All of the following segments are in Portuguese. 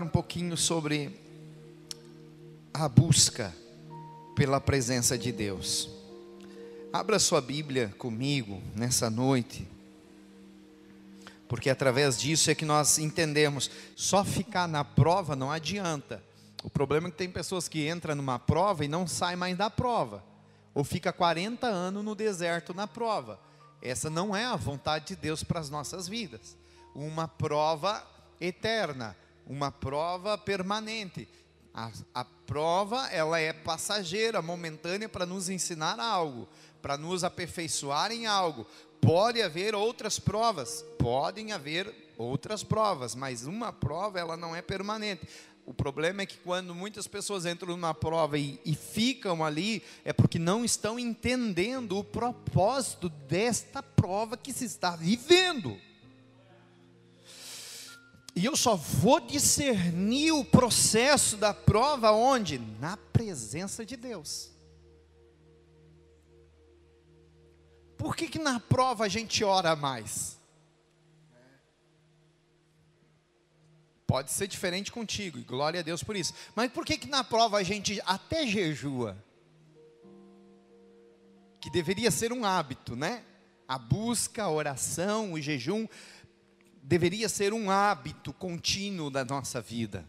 falar um pouquinho sobre a busca pela presença de Deus. Abra sua Bíblia comigo nessa noite, porque através disso é que nós entendemos. Só ficar na prova não adianta. O problema é que tem pessoas que entram numa prova e não saem mais da prova, ou fica 40 anos no deserto na prova. Essa não é a vontade de Deus para as nossas vidas. Uma prova eterna, uma prova permanente. A, a prova ela é passageira, momentânea para nos ensinar algo, para nos aperfeiçoar em algo. Pode haver outras provas, podem haver outras provas, mas uma prova ela não é permanente. O problema é que quando muitas pessoas entram numa prova e, e, ficam ali, é porque não estão entendendo o propósito desta prova que se está vivendo. E eu só vou discernir o processo da prova onde? Na presença de Deus. Por que, que na prova a gente ora mais? Pode ser diferente contigo, e glória a Deus por isso. Mas por que, que na prova a gente até jejua? Que deveria ser um hábito, né? A busca, a oração, o jejum deveria ser um hábito contínuo da nossa vida.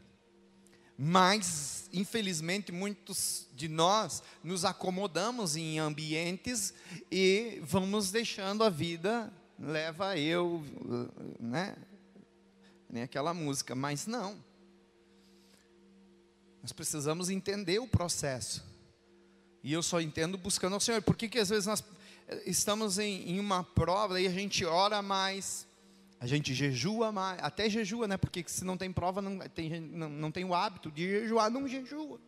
Mas, infelizmente, muitos de nós nos acomodamos em ambientes e vamos deixando a vida leva eu, né? nem aquela música, mas não. Nós precisamos entender o processo. E eu só entendo buscando ao Senhor. Por que, que às vezes nós eh, estamos em, em uma prova e a gente ora mais, a gente jejua mais, até jejua, né? Porque se não tem prova, não tem, não, não tem o hábito de jejuar, não jejua.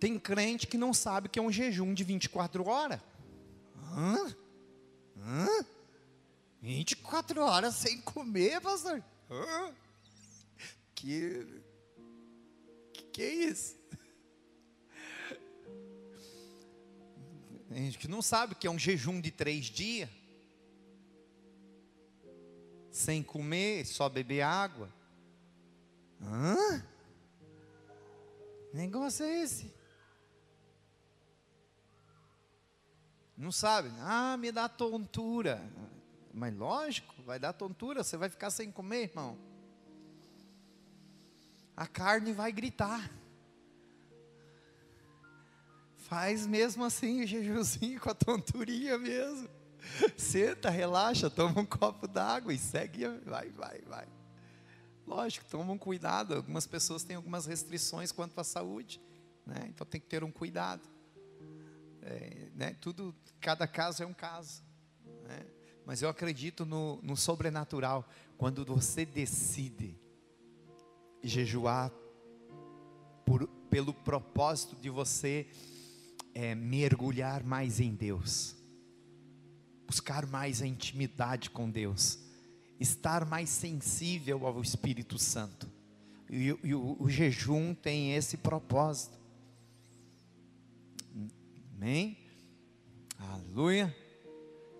Tem crente que não sabe que é um jejum de 24 horas. Hã? Hã? 24 horas sem comer, pastor? Hã? Que, que que é isso? Gente que não sabe que é um jejum de três dias. Sem comer, só beber água. Hã? Negócio é esse? Não sabe? Ah, me dá tontura. Mas lógico, vai dar tontura, você vai ficar sem comer, irmão. A carne vai gritar. Faz mesmo assim o jejuzinho com a tonturinha mesmo. Senta, relaxa, toma um copo d'água e segue, vai, vai, vai. Lógico, toma um cuidado. Algumas pessoas têm algumas restrições quanto à saúde, né? então tem que ter um cuidado. É, né? Tudo, cada caso é um caso. Né? Mas eu acredito no, no sobrenatural. Quando você decide jejuar por, pelo propósito de você é, mergulhar mais em Deus, buscar mais a intimidade com Deus, estar mais sensível ao Espírito Santo. E, e o, o jejum tem esse propósito. Amém? Aleluia.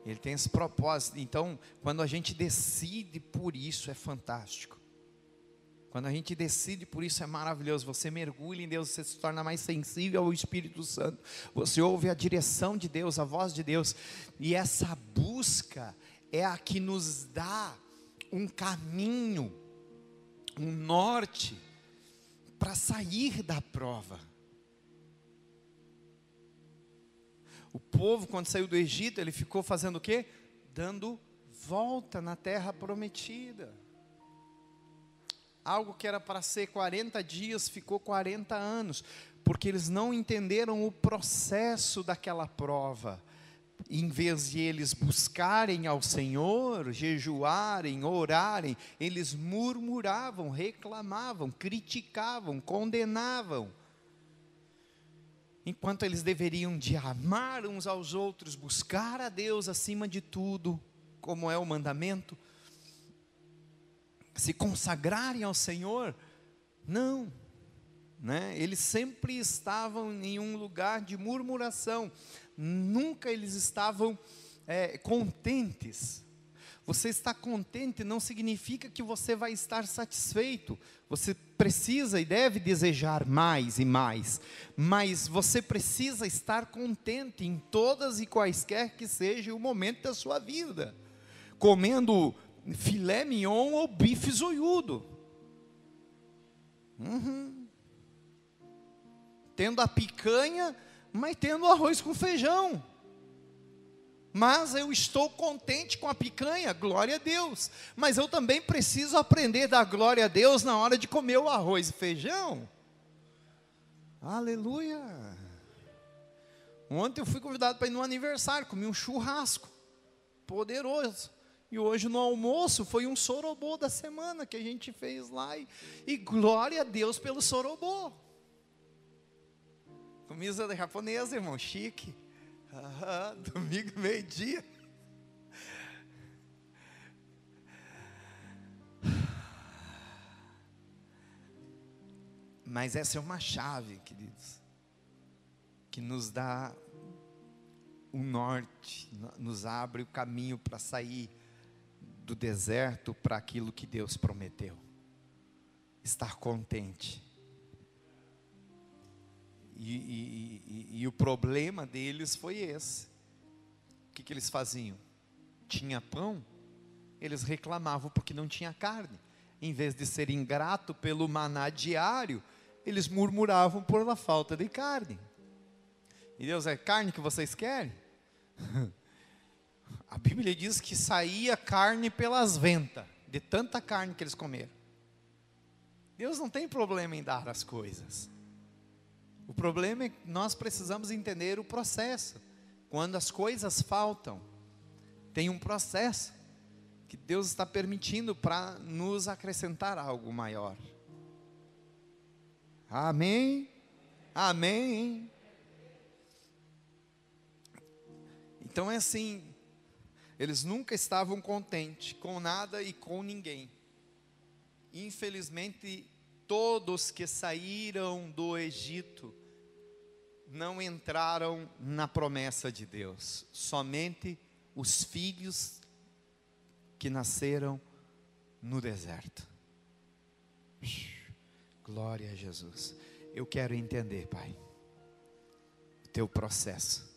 Ele tem esse propósito. Então, quando a gente decide por isso, é fantástico. Quando a gente decide por isso, é maravilhoso. Você mergulha em Deus, você se torna mais sensível ao Espírito Santo. Você ouve a direção de Deus, a voz de Deus. E essa busca é a que nos dá um caminho, um norte, para sair da prova. O povo, quando saiu do Egito, ele ficou fazendo o quê? Dando volta na terra prometida. Algo que era para ser 40 dias, ficou 40 anos, porque eles não entenderam o processo daquela prova. Em vez de eles buscarem ao Senhor, jejuarem, orarem, eles murmuravam, reclamavam, criticavam, condenavam enquanto eles deveriam de amar uns aos outros, buscar a Deus acima de tudo, como é o mandamento, se consagrarem ao Senhor, não, né? Eles sempre estavam em um lugar de murmuração, nunca eles estavam é, contentes. Você estar contente não significa que você vai estar satisfeito. Você precisa e deve desejar mais e mais, mas você precisa estar contente em todas e quaisquer que seja o momento da sua vida. Comendo filé mignon ou bife zoiudo. Uhum. Tendo a picanha, mas tendo arroz com feijão. Mas eu estou contente com a picanha, glória a Deus. Mas eu também preciso aprender da glória a Deus na hora de comer o arroz e feijão. Aleluia. Ontem eu fui convidado para ir no aniversário, comi um churrasco poderoso. E hoje no almoço foi um sorobô da semana que a gente fez lá. E, e glória a Deus pelo sorobô. Comida japonesa, irmão, chique. Ah, domingo, meio-dia. Mas essa é uma chave, queridos, que nos dá o norte, nos abre o caminho para sair do deserto para aquilo que Deus prometeu. Estar contente. E, e, e, e, o problema deles foi esse. O que, que eles faziam? Tinha pão, eles reclamavam porque não tinha carne. Em vez de ser ingrato pelo maná diário, eles murmuravam por a falta de carne. E Deus é carne que vocês querem? A Bíblia diz que saía carne pelas ventas, de tanta carne que eles comeram. Deus não tem problema em dar as coisas. O problema é que nós precisamos entender o processo. Quando as coisas faltam, tem um processo que Deus está permitindo para nos acrescentar algo maior. Amém? Amém? Então é assim, eles nunca estavam contentes com nada e com ninguém. Infelizmente, todos que saíram do Egito não entraram na promessa de Deus, somente os filhos que nasceram no deserto. Glória a Jesus. Eu quero entender, Pai, o teu processo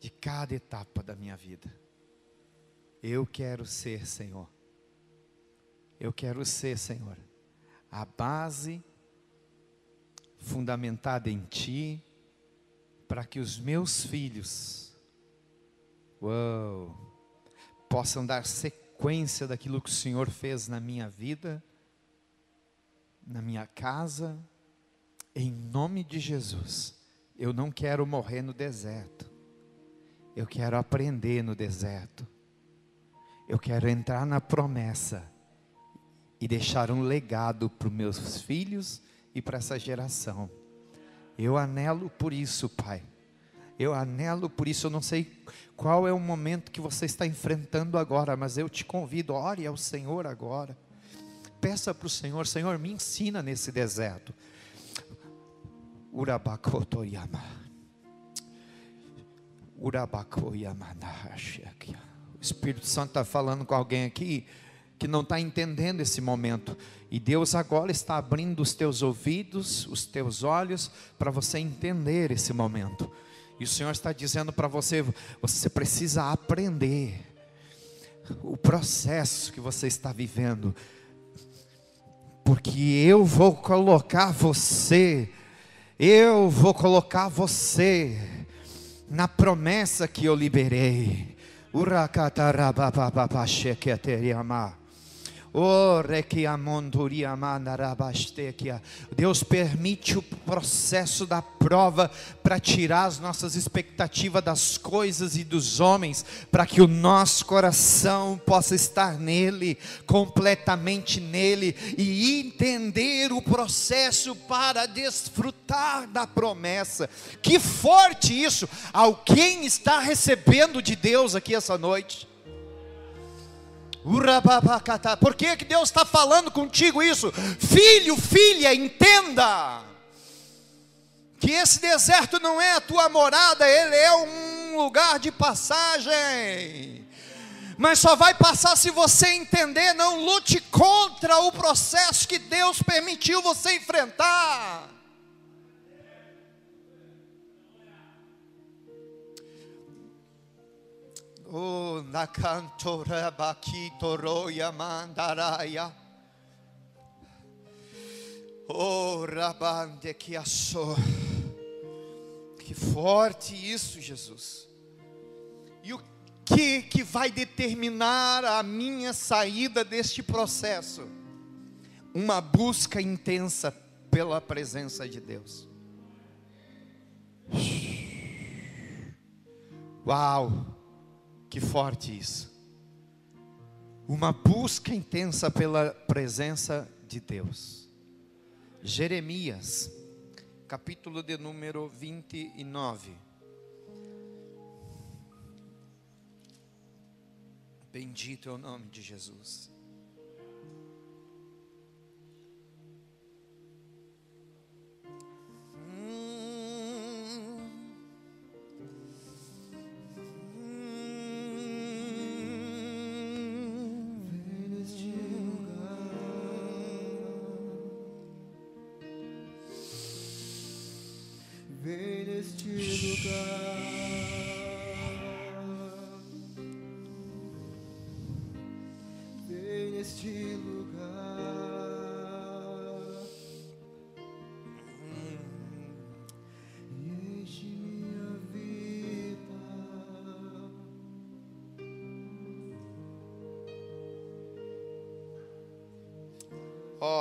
de cada etapa da minha vida. Eu quero ser, Senhor. Eu quero ser, Senhor, a base fundamentada em Ti, para que os meus filhos, uau, possam dar sequência daquilo que o Senhor fez na minha vida, na minha casa, em nome de Jesus. Eu não quero morrer no deserto, eu quero aprender no deserto, eu quero entrar na promessa e deixar um legado para os meus filhos e para essa geração. Eu anelo por isso, Pai. Eu anelo por isso. Eu não sei qual é o momento que você está enfrentando agora, mas eu te convido, ore ao Senhor agora. Peça para o Senhor, Senhor, me ensina nesse deserto. Urabakotoyama. Urabakoyama. O Espírito Santo está falando com alguém aqui que não está entendendo esse momento. E Deus agora está abrindo os teus ouvidos, os teus olhos, para você entender esse momento. E o Senhor está dizendo para você: você precisa aprender o processo que você está vivendo, porque eu vou colocar você, eu vou colocar você na promessa que eu liberei. Urakata rabababa sheketeriama. Deus permite o processo da prova para tirar as nossas expectativas das coisas e dos homens, para que o nosso coração possa estar nele, completamente nele, e entender o processo para desfrutar da promessa. Que forte isso! Alguém está recebendo de Deus aqui essa noite. Por que, que Deus está falando contigo isso? Filho, filha, entenda que esse deserto não é a tua morada, ele é um lugar de passagem. mas só vai passar se você entender. Não lute contra o processo que Deus permitiu você enfrentar. Oh. Oh, rabande que. Que forte isso, Jesus. E o que que vai determinar a minha saída deste processo? Uma busca intensa pela presença de Deus. Uau! Que forte isso. Uma busca intensa pela presença de Deus. Jeremias, capítulo de número 29. Bendito é o nome de Jesus.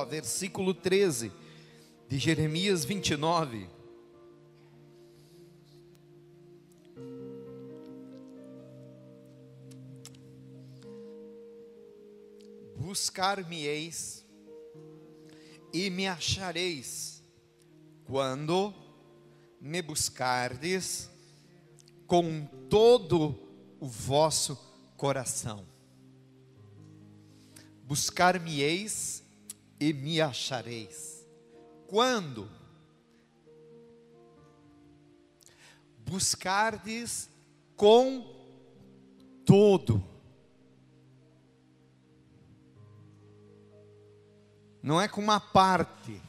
Versículo 13 de Jeremias 29. Buscar-me-eis e me achareis, quando me buscardes com todo o vosso coração. Buscar-me-eis e me achareis. Quando? Buscardes com todo. Não é com uma parte.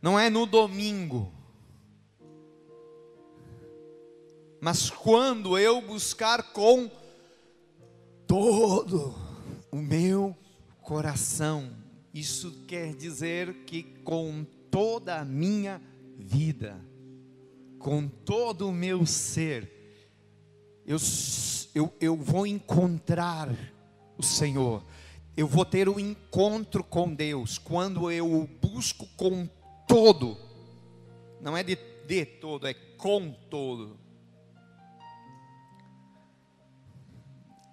Não é no domingo. Mas quando eu buscar com todo o meu coração. Isso quer dizer que com toda a minha vida, com todo o meu ser, eu, eu, eu vou encontrar o Senhor, eu vou ter um encontro com Deus, quando eu o busco com todo, não é de, de todo, é com todo.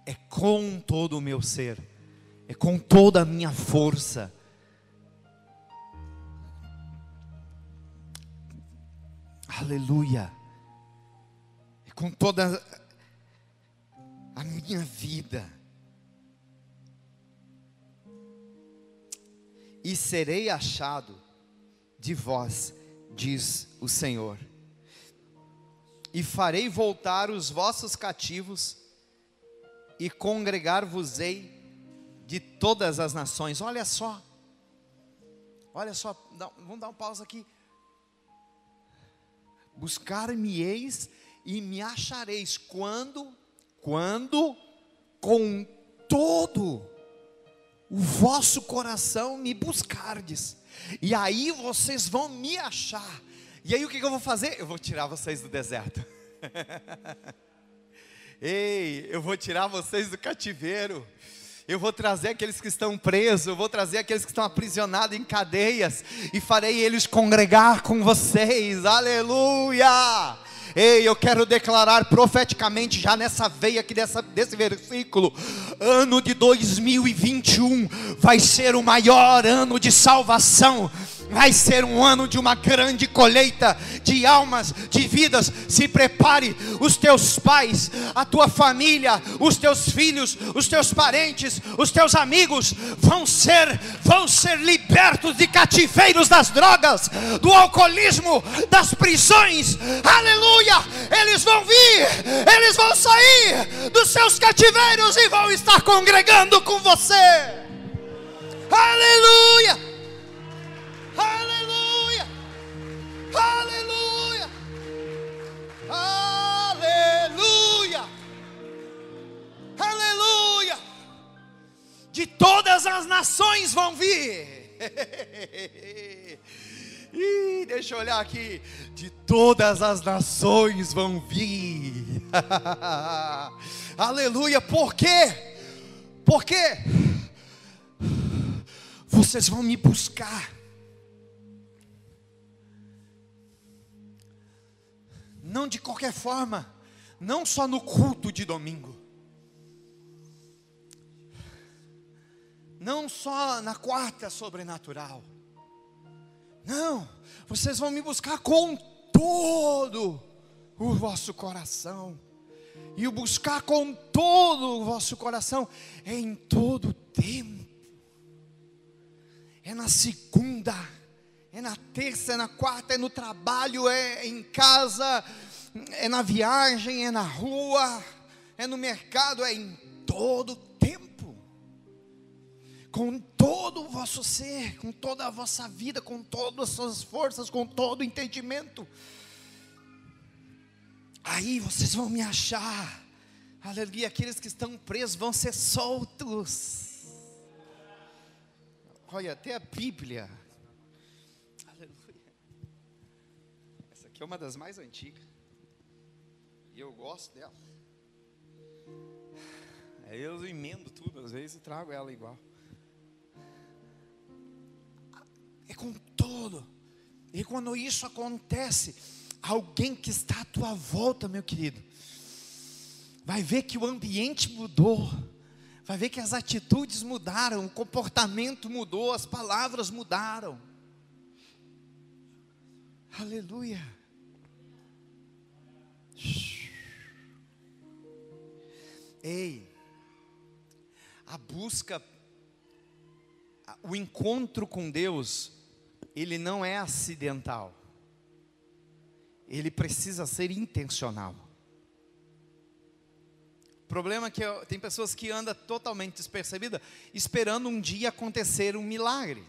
É com todo o meu ser é com toda a minha força. Aleluia. É com toda a minha vida. E serei achado de vós, diz o Senhor. E farei voltar os vossos cativos e congregar-vos-ei de todas as nações. Olha só, olha só, vamos dar um pausa aqui. Buscar-me-eis e me achareis quando, quando, com todo o vosso coração me buscardes, e aí vocês vão me achar. E aí o que eu vou fazer? Eu vou tirar vocês do deserto. Ei, eu vou tirar vocês do cativeiro eu vou trazer aqueles que estão presos, eu vou trazer aqueles que estão aprisionados em cadeias, e farei eles congregar com vocês, aleluia! Ei, eu quero declarar profeticamente, já nessa veia aqui dessa, desse versículo: ano de 2021 vai ser o maior ano de salvação vai ser um ano de uma grande colheita de almas, de vidas. Se prepare, os teus pais, a tua família, os teus filhos, os teus parentes, os teus amigos vão ser, vão ser libertos de cativeiros das drogas, do alcoolismo, das prisões. Aleluia! Eles vão vir eles vão sair dos seus cativeiros e vão estar congregando com você. Aleluia! Nações vão vir. Ih, deixa eu olhar aqui. De todas as nações vão vir. Aleluia. Por quê? Por quê? Vocês vão me buscar. Não de qualquer forma, não só no culto de domingo. Não só na quarta sobrenatural. Não, vocês vão me buscar com todo o vosso coração. E o buscar com todo o vosso coração é em todo tempo. É na segunda, é na terça, é na quarta, é no trabalho, é em casa, é na viagem, é na rua, é no mercado, é em todo tempo. Com todo o vosso ser, com toda a vossa vida, com todas as suas forças, com todo o entendimento. Aí vocês vão me achar. Aleluia, aqueles que estão presos vão ser soltos. Olha, até a Bíblia. Aleluia. Essa aqui é uma das mais antigas. E eu gosto dela. Aí eu emendo tudo, às vezes, e trago ela igual. Com todo. E quando isso acontece, alguém que está à tua volta, meu querido, vai ver que o ambiente mudou, vai ver que as atitudes mudaram, o comportamento mudou, as palavras mudaram. Aleluia. Ei, a busca, o encontro com Deus, ele não é acidental, ele precisa ser intencional. O problema é que tem pessoas que andam totalmente despercebida, esperando um dia acontecer um milagre.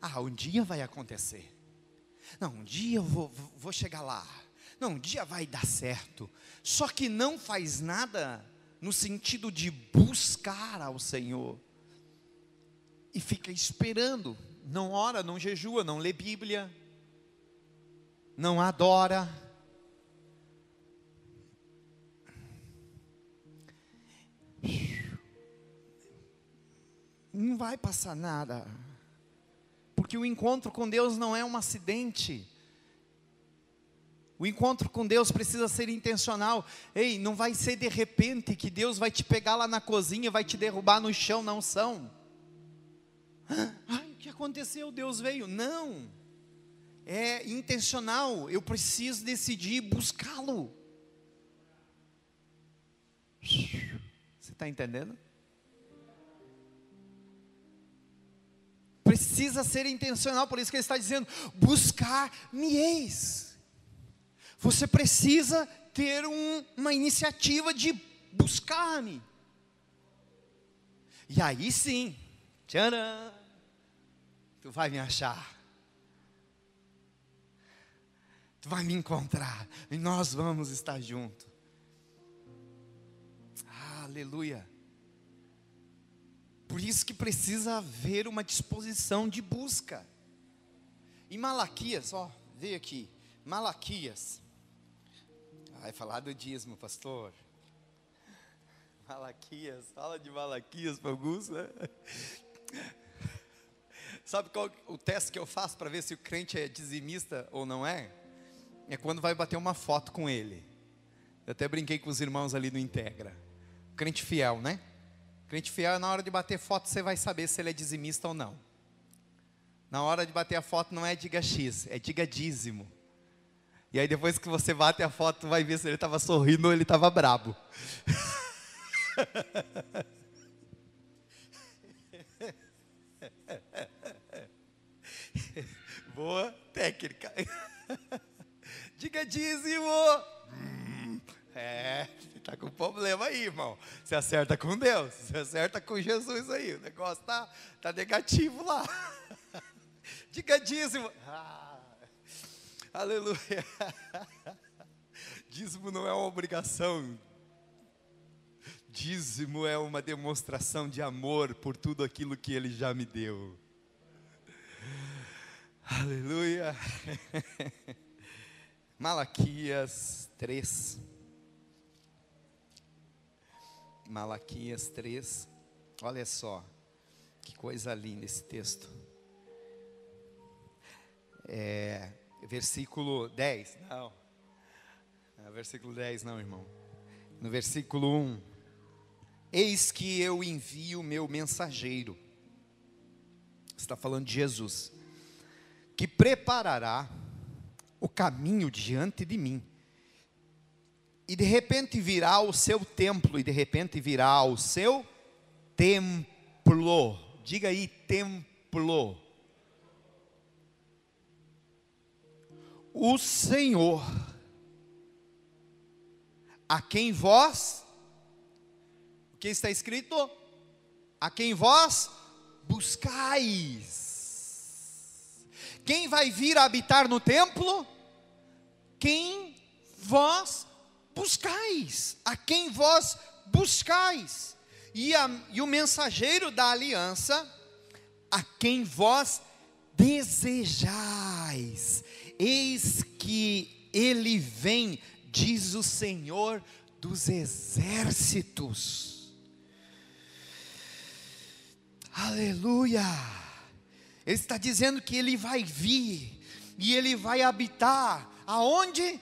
Ah, um dia vai acontecer. Não, um dia eu vou, vou chegar lá. Não, um dia vai dar certo. Só que não faz nada no sentido de buscar ao Senhor. E fica esperando. Não ora, não jejua, não lê Bíblia. Não adora. Não vai passar nada. Porque o encontro com Deus não é um acidente. O encontro com Deus precisa ser intencional. Ei, não vai ser de repente que Deus vai te pegar lá na cozinha, vai te derrubar no chão, não são. Ai, o que aconteceu? Deus veio. Não. É intencional. Eu preciso decidir buscá-lo. Você está entendendo? Precisa ser intencional, por isso que ele está dizendo: buscar-me-eis. Você precisa ter um- uma iniciativa de buscar-me. E aí sim, tcharam, tu vai me achar. Tu vai me encontrar. E nós vamos estar juntos. Aleluia. Por isso que precisa haver uma disposição de busca. Em Malaquias, ó, veio aqui. Malaquias. Vai falar do dízimo, pastor. Malaquias, fala de Malaquias para alguns, né? Sabe qual o teste que eu faço para ver se o crente é dizimista ou não é? É quando vai bater uma foto com ele. Eu até brinquei com os irmãos ali no Integra. Crente fiel, né? Crente fiel, na hora de bater foto, você vai saber se ele é dizimista ou não. Na hora de bater a foto, não é diga X, é diga dízimo. E aí depois que você bate a foto, vai ver se ele estava sorrindo ou ele estava brabo. Boa técnica. Diga dízimo. Hum, É, está com problema aí, irmão. Você acerta com Deus, você acerta com Jesus aí. O negócio tá, tá negativo lá. Diga dízimo. Ah, aleluia. Dízimo não é uma obrigação. Dízimo é uma demonstração de amor por tudo aquilo que Ele já me deu. Aleluia. Malaquias 3. Malaquias 3. Olha só, que coisa linda esse texto. É, versículo 10. Não. É, versículo 10, não, irmão. No versículo 1. Eis que eu envio o meu mensageiro. Está falando de Jesus. Que preparará o caminho diante de mim. E de repente virá ao seu templo, e de repente virá ao seu templo. Diga aí, templo. O Senhor, a quem vós, o que está escrito? A quem vós buscais. Quem vai vir habitar no templo? Quem vós buscais. A quem vós buscais. E, a, e o mensageiro da aliança, a quem vós desejais. Eis que ele vem, diz o Senhor dos exércitos. Aleluia! Ele está dizendo que ele vai vir e ele vai habitar aonde?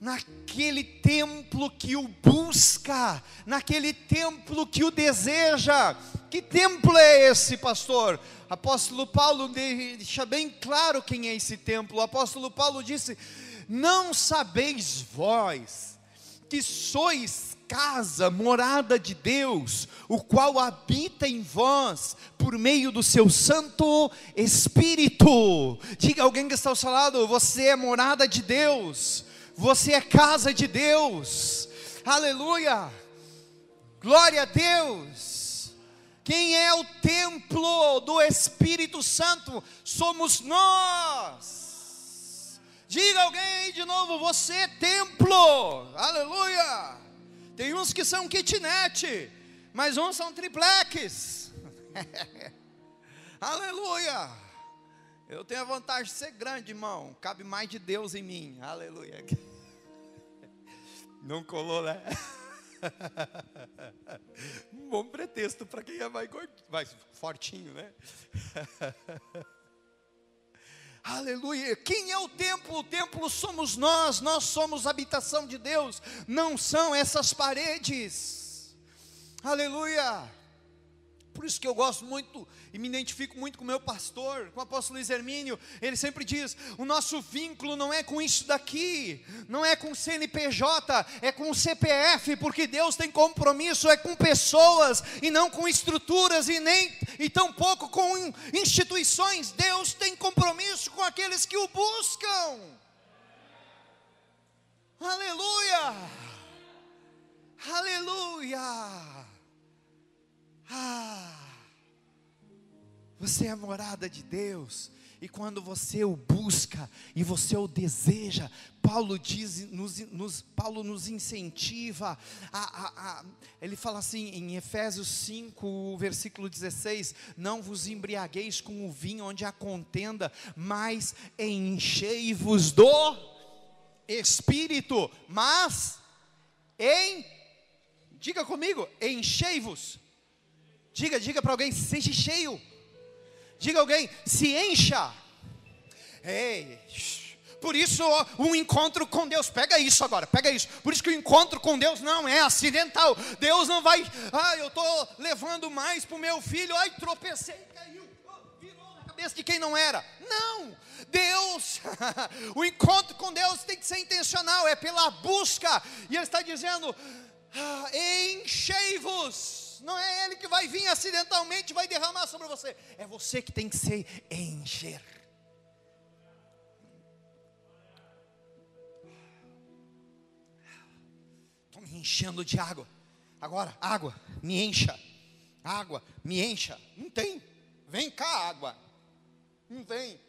Naquele templo que o busca, naquele templo que o deseja. Que templo é esse, pastor? Apóstolo Paulo deixa bem claro quem é esse templo. O apóstolo Paulo disse: Não sabeis vós que sois casa, morada de Deus, o qual habita em vós por meio do seu Santo Espírito. Diga alguém que está ao seu lado: você é morada de Deus, você é casa de Deus. Aleluia! Glória a Deus! Quem é o templo do Espírito Santo? Somos nós. Diga alguém aí de novo: você é templo. Aleluia! Tem uns que são kitnet, mas uns são triplex. Aleluia! Eu tenho a vantagem de ser grande, irmão. Cabe mais de Deus em mim. Aleluia. Não colou, né? Um bom pretexto para quem é mais, mais fortinho, né? Aleluia. Quem é o templo? O templo somos nós, nós somos habitação de Deus, não são essas paredes. Aleluia. Por isso que eu gosto muito e me identifico muito com o meu pastor, com o apóstolo Luiz Hermínio. Ele sempre diz: o nosso vínculo não é com isso daqui, não é com o CNPJ, é com o CPF, porque Deus tem compromisso é com pessoas e não com estruturas e nem e tampouco com instituições. Deus tem compromisso com aqueles que o buscam. Aleluia! Aleluia! Ah, você é morada de Deus, e quando você o busca e você o deseja, Paulo diz, nos, nos Paulo nos incentiva, a, a, a, ele fala assim em Efésios 5, versículo 16: Não vos embriagueis com o vinho onde há contenda, mas enchei-vos do Espírito, mas em, diga comigo, enchei-vos Diga, diga para alguém, seja cheio. Diga alguém, se encha. Ei, por isso um encontro com Deus, pega isso agora, pega isso. Por isso que o encontro com Deus não é acidental. Deus não vai, ah, eu estou levando mais para o meu filho, ai, tropecei, caiu, virou na cabeça de quem não era. Não, Deus, o encontro com Deus tem que ser intencional, é pela busca. E Ele está dizendo, ah, enchei-vos não é ele que vai vir acidentalmente, vai derramar sobre você. É você que tem que se encher. Estou me enchendo de água. Agora, água, me encha. Água, me encha. Não tem. Vem cá, água. Não tem.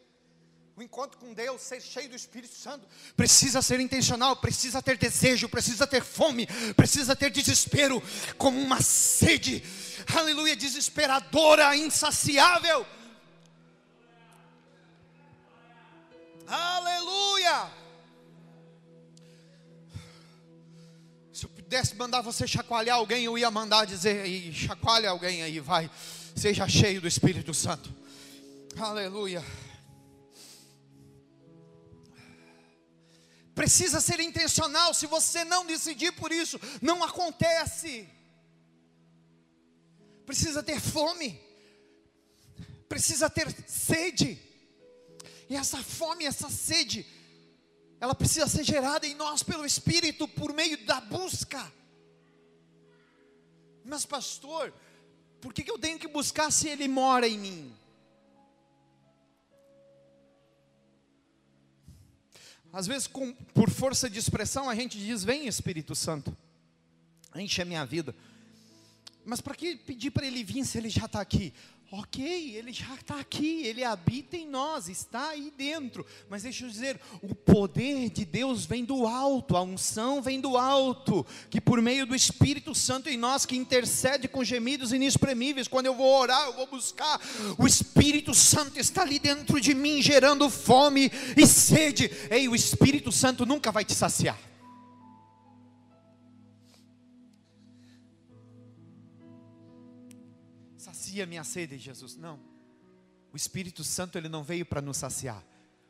O encontro com Deus, ser cheio do Espírito Santo, precisa ser intencional, precisa ter desejo, precisa ter fome, precisa ter desespero, como uma sede, aleluia, desesperadora, insaciável. Aleluia! Se eu pudesse mandar você chacoalhar alguém, eu ia mandar dizer aí, chacoalha alguém aí, vai, seja cheio do Espírito Santo. Aleluia. Precisa ser intencional, se você não decidir por isso, não acontece. Precisa ter fome, precisa ter sede, e essa fome, essa sede, ela precisa ser gerada em nós pelo Espírito, por meio da busca. Mas, pastor, por que eu tenho que buscar se Ele mora em mim? Às vezes, com, por força de expressão, a gente diz: Vem Espírito Santo, enche a minha vida. Mas para que pedir para ele vir se ele já está aqui? Ok, ele já está aqui, ele habita em nós, está aí dentro. Mas deixa eu dizer: o poder de Deus vem do alto, a unção vem do alto, que por meio do Espírito Santo em nós, que intercede com gemidos inexprimíveis, quando eu vou orar, eu vou buscar, o Espírito Santo está ali dentro de mim, gerando fome e sede. Ei, o Espírito Santo nunca vai te saciar. Sacia minha sede, Jesus. Não. O Espírito Santo ele não veio para nos saciar.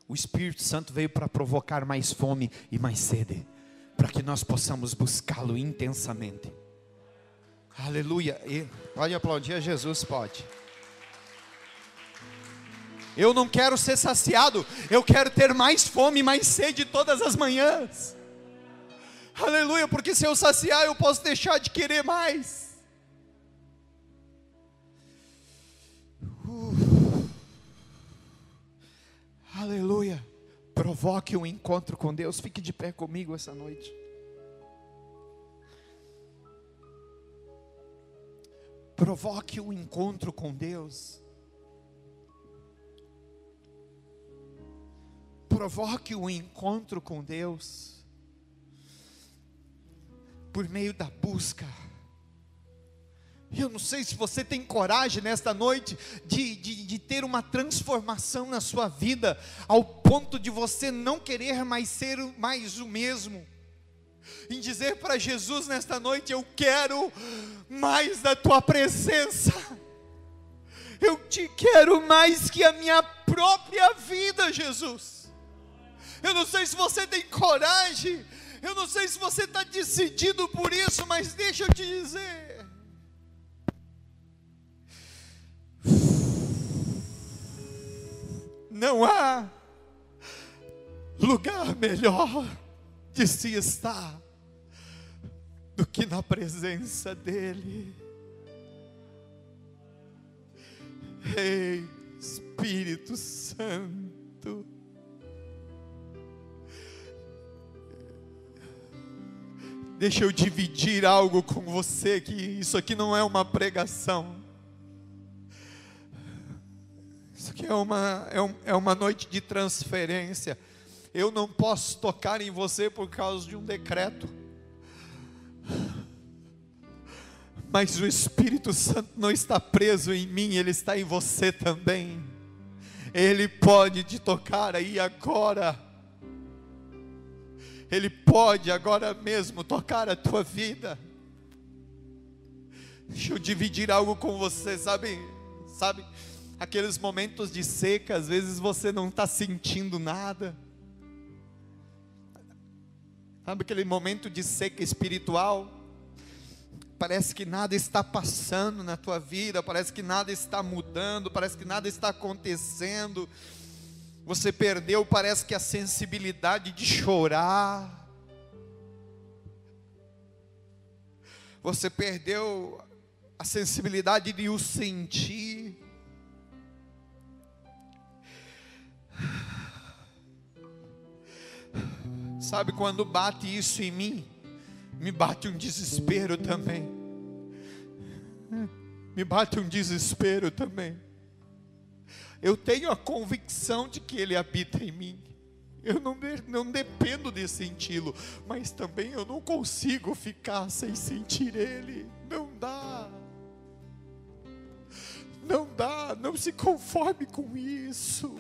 O Espírito Santo veio para provocar mais fome e mais sede, para que nós possamos buscá-lo intensamente. Aleluia. E pode aplaudir a Jesus, pode. Eu não quero ser saciado, eu quero ter mais fome e mais sede todas as manhãs. Aleluia, porque se eu saciar, eu posso deixar de querer mais. Aleluia. Provoque um encontro com Deus. Fique de pé comigo essa noite. Provoque um encontro com Deus. Provoque um encontro com Deus. Por meio da busca eu não sei se você tem coragem nesta noite de, de, de, ter uma transformação na sua vida, ao ponto de você não querer mais ser mais o mesmo. Em dizer para Jesus nesta noite: Eu quero mais da tua presença, eu te quero mais que a minha própria vida, Jesus. Eu não sei se você tem coragem, eu não sei se você está decidido por isso, mas deixa eu te dizer Não há lugar melhor de se estar do que na presença dEle. Ei, Espírito Santo. Deixa eu dividir algo com você que isso aqui não é uma pregação. Isso aqui é uma, é, um, é uma noite de transferência. Eu não posso tocar em você por causa de um decreto. Mas o Espírito Santo não está preso em mim, ele está em você também. Ele pode te tocar aí agora. Ele pode agora mesmo tocar a tua vida. Deixa eu dividir algo com você, sabe? Sabe? Aqueles momentos de seca, às vezes você não está sentindo nada. Sabe aquele momento de seca espiritual? Parece que nada está passando na tua vida, parece que nada está mudando, parece que nada está acontecendo. Você perdeu, parece que a sensibilidade de chorar. Você perdeu a sensibilidade de o sentir. Sabe quando bate isso em mim? me bate um desespero também. Me bate um desespero também. Eu tenho a convicção de que Ele habita em mim. Eu não, não dependo de senti-lo, mas também eu não consigo ficar sem sentir Ele. Não dá. Não dá, não se conforme com isso.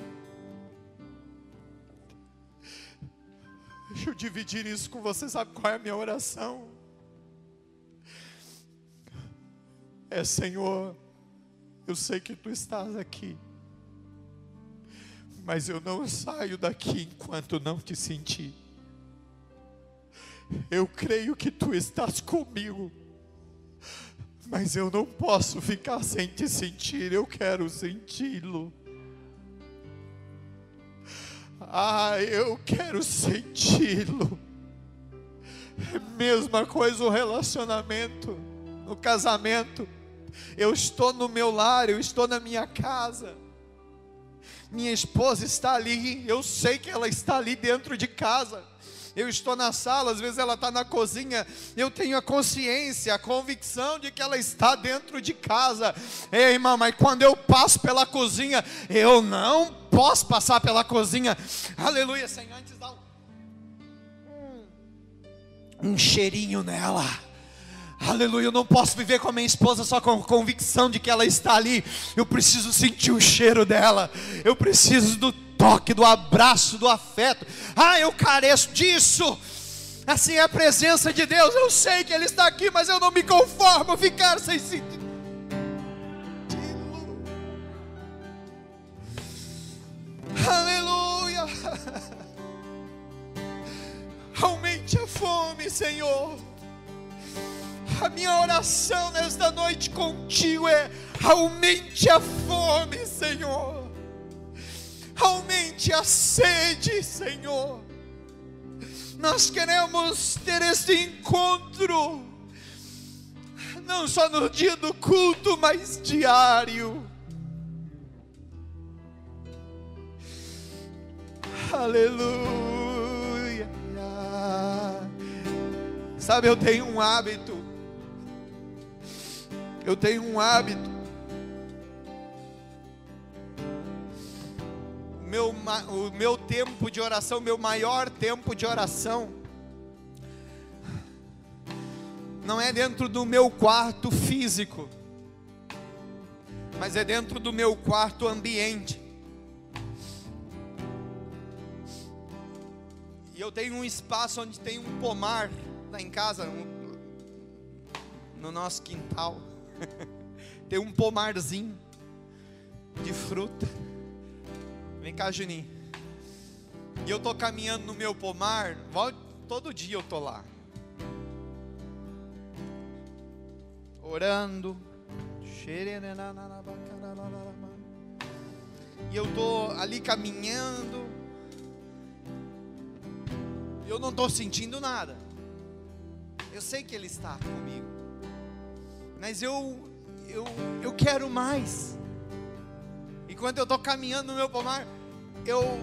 Deixa eu dividir isso com você. Sabe qual é a minha oração? É, Senhor, eu sei que tu estás aqui, mas eu não saio daqui enquanto não te sentir. Eu creio que tu estás comigo, mas eu não posso ficar sem te sentir, eu quero senti-lo. Ah, eu quero senti-lo. Mesma coisa o relacionamento, no casamento. Eu estou no meu lar, eu estou na minha casa. Minha esposa está ali, eu sei que ela está ali dentro de casa. Eu estou na sala, às vezes ela está na cozinha. Eu tenho a consciência, a convicção de que ela está dentro de casa. Ei, irmão, mas quando eu passo pela cozinha, eu não posso passar pela cozinha. Aleluia, sem antes dar um, um cheirinho nela. Aleluia, eu não posso viver com a minha esposa só com a convicção de que ela está ali. Eu preciso sentir o cheiro dela. Eu preciso do toque, do abraço, do afeto. Ah, eu careço disso. Assim é a presença de Deus. Eu sei que Ele está aqui, mas eu não me conformo ficar sem sentir. Aleluia. Aumente a fome, Senhor. A minha oração nesta noite contigo é: aumente a fome, Senhor. Aumente a sede, Senhor. Nós queremos ter este encontro, não só no dia do culto, mas diário. Aleluia. Sabe, eu tenho um hábito eu tenho um hábito. Meu, o meu tempo de oração, meu maior tempo de oração, não é dentro do meu quarto físico, mas é dentro do meu quarto ambiente. E eu tenho um espaço onde tem um pomar lá em casa, um, no nosso quintal. Tem um pomarzinho de fruta. Vem cá, Juninho. E eu tô caminhando no meu pomar, todo dia eu tô lá. Orando. E eu tô ali caminhando. E eu não estou sentindo nada. Eu sei que Ele está comigo mas eu, eu, eu quero mais. E quando eu estou caminhando no meu pomar, eu,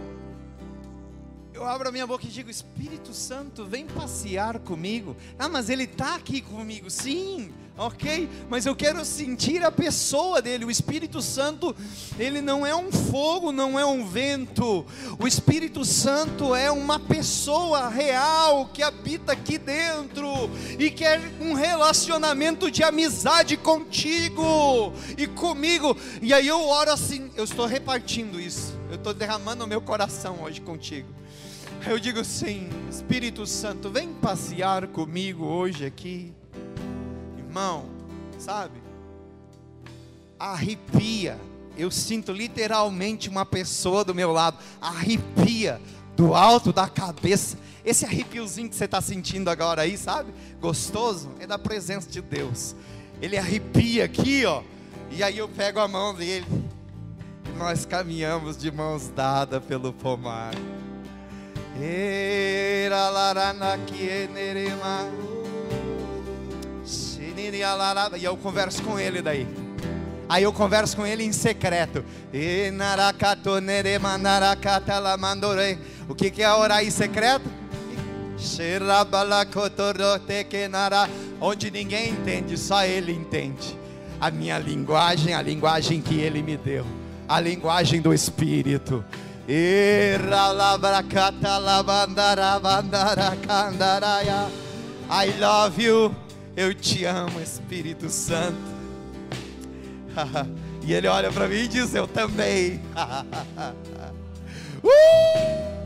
eu abro a minha boca e digo: Espírito Santo, vem passear comigo. Ah, mas Ele está aqui comigo, sim ok? Mas eu quero sentir a pessoa dele. O Espírito Santo, ele não é um fogo, não é um vento. O Espírito Santo é uma pessoa real que habita aqui dentro e quer um relacionamento de amizade contigo e comigo. E aí eu oro assim, eu estou repartindo isso. Eu estou derramando o meu coração hoje contigo. Eu digo sim, Espírito Santo, vem passear comigo hoje aqui irmão, sabe? Arrepia. Eu sinto literalmente uma pessoa do meu lado, arrepia do alto da cabeça. Esse arrepiozinho que você está sentindo agora aí, sabe? Gostoso, é da presença de Deus. Ele arrepia aqui, ó. E aí eu pego a mão dele. E nós caminhamos de mãos dadas pelo pomar. Era e eu converso com ele daí. Aí eu converso com ele em secreto. O que, que é orar em secreto? Onde ninguém entende, só Ele entende. A minha linguagem, a linguagem que Ele me deu, a linguagem do Espírito. I love you. Eu te amo, Espírito Santo. e ele olha para mim e diz: Eu também. uh!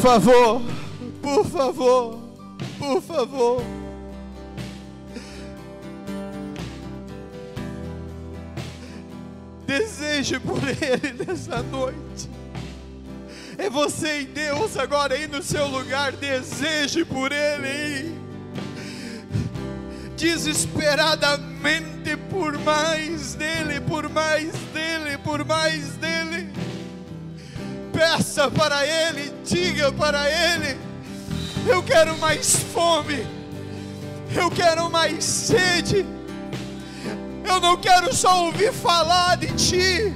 Favor, por favor, por favor. Deseje por Ele nessa noite. É você e Deus agora aí no seu lugar. Deseje por Ele. Desesperadamente por mais dele, por mais dele, por mais dele. Peça para Ele, diga para Ele: Eu quero mais fome, eu quero mais sede, eu não quero só ouvir falar de Ti,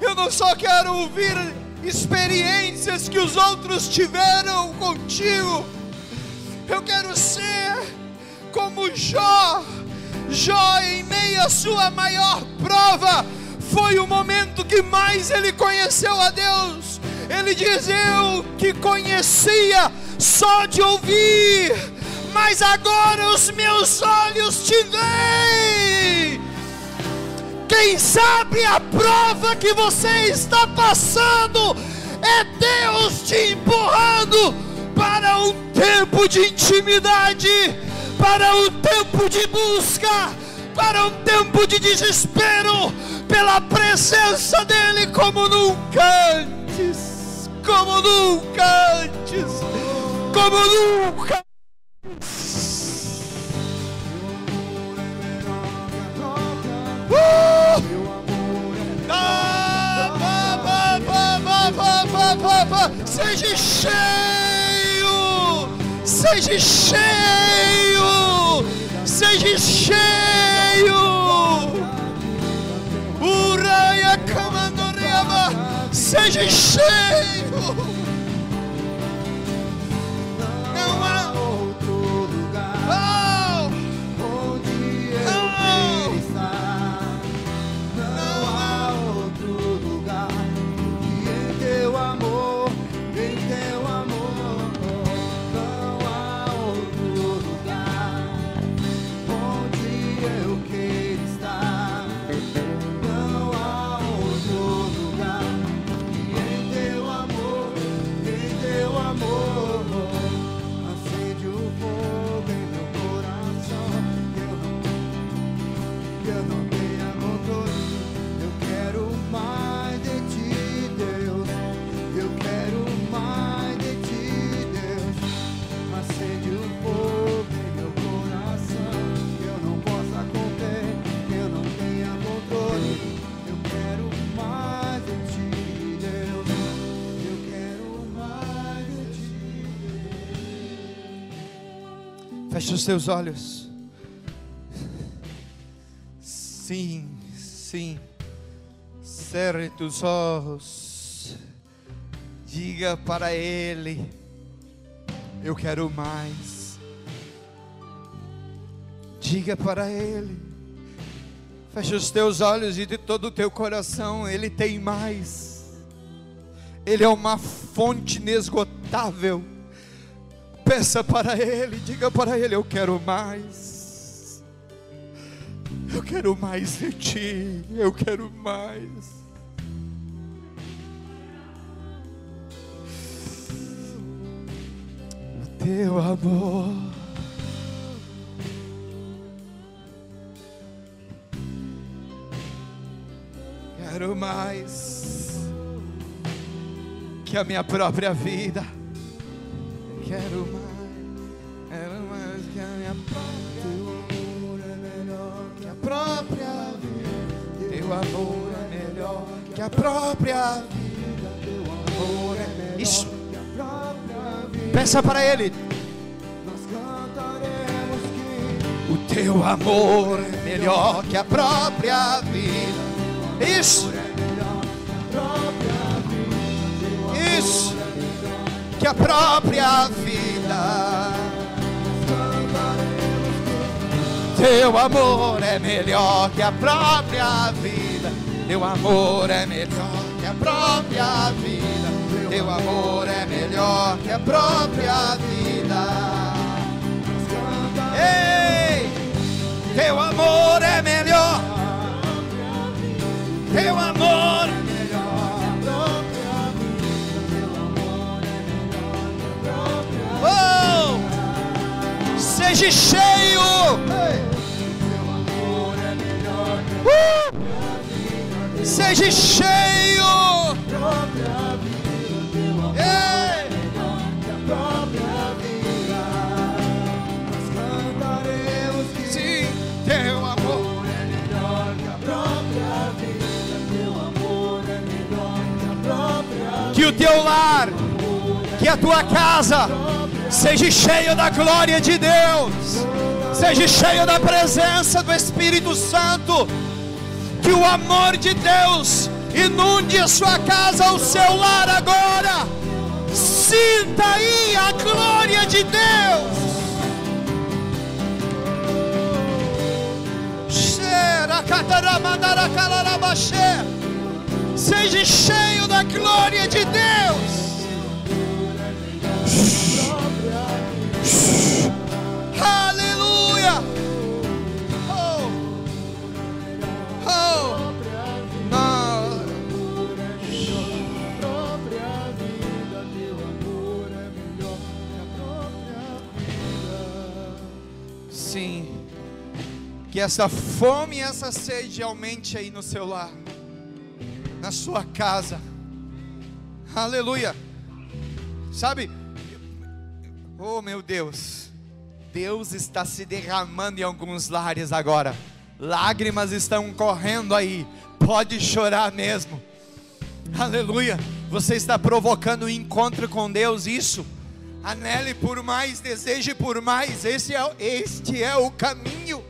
eu não só quero ouvir experiências que os outros tiveram contigo, eu quero ser como Jó. Jó, em meio à sua maior prova, foi o momento que mais ele conheceu a Deus. Ele diz: Eu que conhecia só de ouvir, mas agora os meus olhos te veem. Quem sabe a prova que você está passando é Deus te empurrando para um tempo de intimidade, para um tempo de busca, para um tempo de desespero pela presença dEle como nunca antes, como nunca antes, como nunca antes. Ah, Seja cheio, seja cheio, seja cheio. Seja cheio. Feche os seus olhos. Sim, sim. Cerre tus olhos. Diga para Ele: Eu quero mais. Diga para Ele. Feche os teus olhos e de todo o teu coração, Ele tem mais. Ele é uma fonte inesgotável. Peça para Ele, diga para Ele: Eu quero mais. Eu quero mais de Ti, eu quero mais. Teu amor. Quero mais que a minha própria vida. Quero mais, quero mais que a minha própria que a própria vida. Teu amor é melhor que a própria vida. Teu amor é melhor Isso. que a própria vida. Peça para Ele. Nós cantaremos que O teu amor é melhor que a própria vida. Isso. Isso. A própria vida. Teu amor é melhor que a própria vida. Teu amor é melhor que a própria vida. Teu amor é melhor que a própria vida. Ei! Teu amor é melhor. Teu amor. Oh! Seja cheio. Uh! Seja cheio. Ei! cantaremos que Sim, teu amor. Que o teu lar, que a tua casa seja cheio da glória de Deus, seja cheio da presença do Espírito Santo. Que o amor de Deus inunde a sua casa, o seu lar agora. Sinta aí a glória de Deus. Seja cheio da glória de Deus. Que essa fome e essa sede aumente aí no seu lar, na sua casa. Aleluia. Sabe? Oh, meu Deus. Deus está se derramando em alguns lares agora. Lágrimas estão correndo aí. Pode chorar mesmo. Aleluia. Você está provocando um encontro com Deus, isso. Anele por mais, deseje por mais. Esse é, este é o caminho.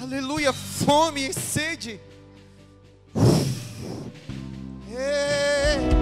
Aleluia, fome e sede. Ei.